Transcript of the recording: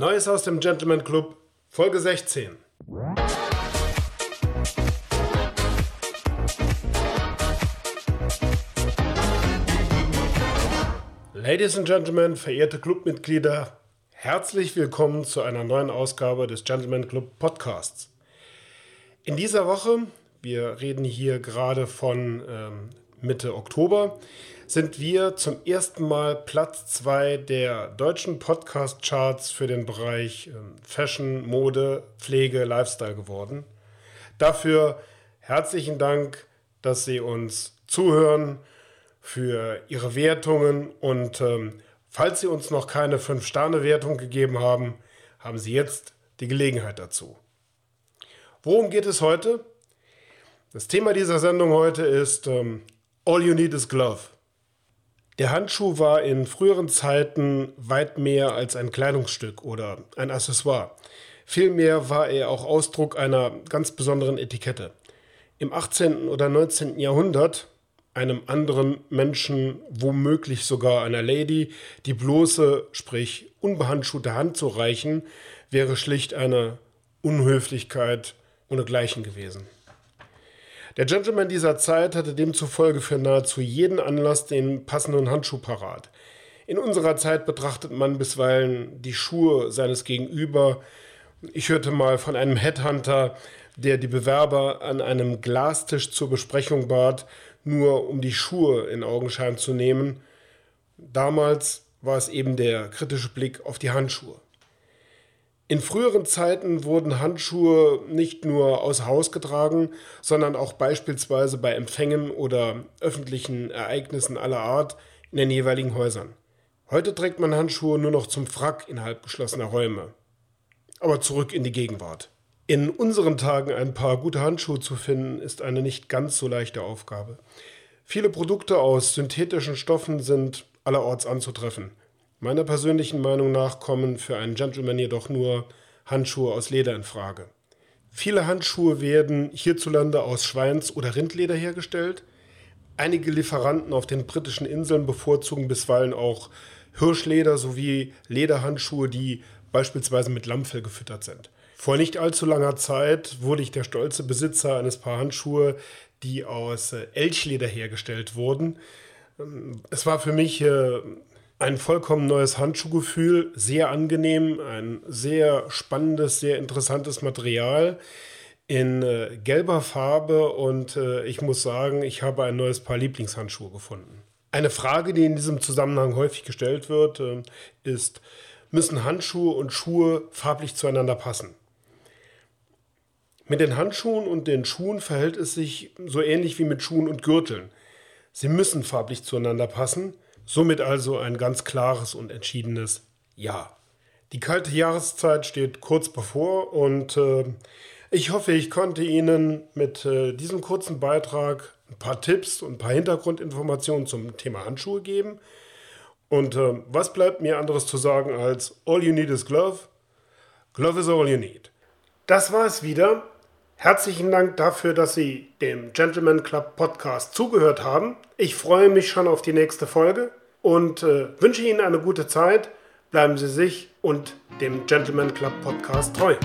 Neues aus dem Gentleman Club, Folge 16. Ladies and Gentlemen, verehrte Clubmitglieder, herzlich willkommen zu einer neuen Ausgabe des Gentleman Club Podcasts. In dieser Woche, wir reden hier gerade von ähm, Mitte Oktober, sind wir zum ersten Mal Platz 2 der deutschen Podcast-Charts für den Bereich ähm, Fashion, Mode, Pflege, Lifestyle geworden. Dafür herzlichen Dank, dass Sie uns zuhören, für Ihre Wertungen und ähm, falls Sie uns noch keine 5-Sterne-Wertung gegeben haben, haben Sie jetzt die Gelegenheit dazu. Worum geht es heute? Das Thema dieser Sendung heute ist ähm, All You Need is Glove. Der Handschuh war in früheren Zeiten weit mehr als ein Kleidungsstück oder ein Accessoire. Vielmehr war er auch Ausdruck einer ganz besonderen Etikette. Im 18. oder 19. Jahrhundert einem anderen Menschen, womöglich sogar einer Lady, die bloße, sprich unbehandschuhte Hand zu reichen, wäre schlicht eine Unhöflichkeit ohnegleichen gewesen. Der Gentleman dieser Zeit hatte demzufolge für nahezu jeden Anlass den passenden Handschuh parat. In unserer Zeit betrachtet man bisweilen die Schuhe seines Gegenüber. Ich hörte mal von einem Headhunter, der die Bewerber an einem Glastisch zur Besprechung bat, nur um die Schuhe in Augenschein zu nehmen. Damals war es eben der kritische Blick auf die Handschuhe. In früheren Zeiten wurden Handschuhe nicht nur aus Haus getragen, sondern auch beispielsweise bei Empfängen oder öffentlichen Ereignissen aller Art in den jeweiligen Häusern. Heute trägt man Handschuhe nur noch zum Frack innerhalb geschlossener Räume. Aber zurück in die Gegenwart. In unseren Tagen ein paar gute Handschuhe zu finden, ist eine nicht ganz so leichte Aufgabe. Viele Produkte aus synthetischen Stoffen sind allerorts anzutreffen. Meiner persönlichen Meinung nach kommen für einen Gentleman jedoch nur Handschuhe aus Leder in Frage. Viele Handschuhe werden hierzulande aus Schweins- oder Rindleder hergestellt. Einige Lieferanten auf den britischen Inseln bevorzugen bisweilen auch Hirschleder sowie Lederhandschuhe, die beispielsweise mit Lammfell gefüttert sind. Vor nicht allzu langer Zeit wurde ich der stolze Besitzer eines Paar Handschuhe, die aus äh, Elchleder hergestellt wurden. Ähm, es war für mich äh, ein vollkommen neues Handschuhgefühl, sehr angenehm, ein sehr spannendes, sehr interessantes Material in äh, gelber Farbe und äh, ich muss sagen, ich habe ein neues Paar Lieblingshandschuhe gefunden. Eine Frage, die in diesem Zusammenhang häufig gestellt wird, äh, ist, müssen Handschuhe und Schuhe farblich zueinander passen? Mit den Handschuhen und den Schuhen verhält es sich so ähnlich wie mit Schuhen und Gürteln. Sie müssen farblich zueinander passen, Somit also ein ganz klares und entschiedenes Ja. Die kalte Jahreszeit steht kurz bevor und äh, ich hoffe, ich konnte Ihnen mit äh, diesem kurzen Beitrag ein paar Tipps und ein paar Hintergrundinformationen zum Thema Handschuhe geben. Und äh, was bleibt mir anderes zu sagen als All you need is glove? Glove is all you need. Das war es wieder. Herzlichen Dank dafür, dass Sie dem Gentleman Club Podcast zugehört haben. Ich freue mich schon auf die nächste Folge und äh, wünsche Ihnen eine gute Zeit. Bleiben Sie sich und dem Gentleman Club Podcast treu.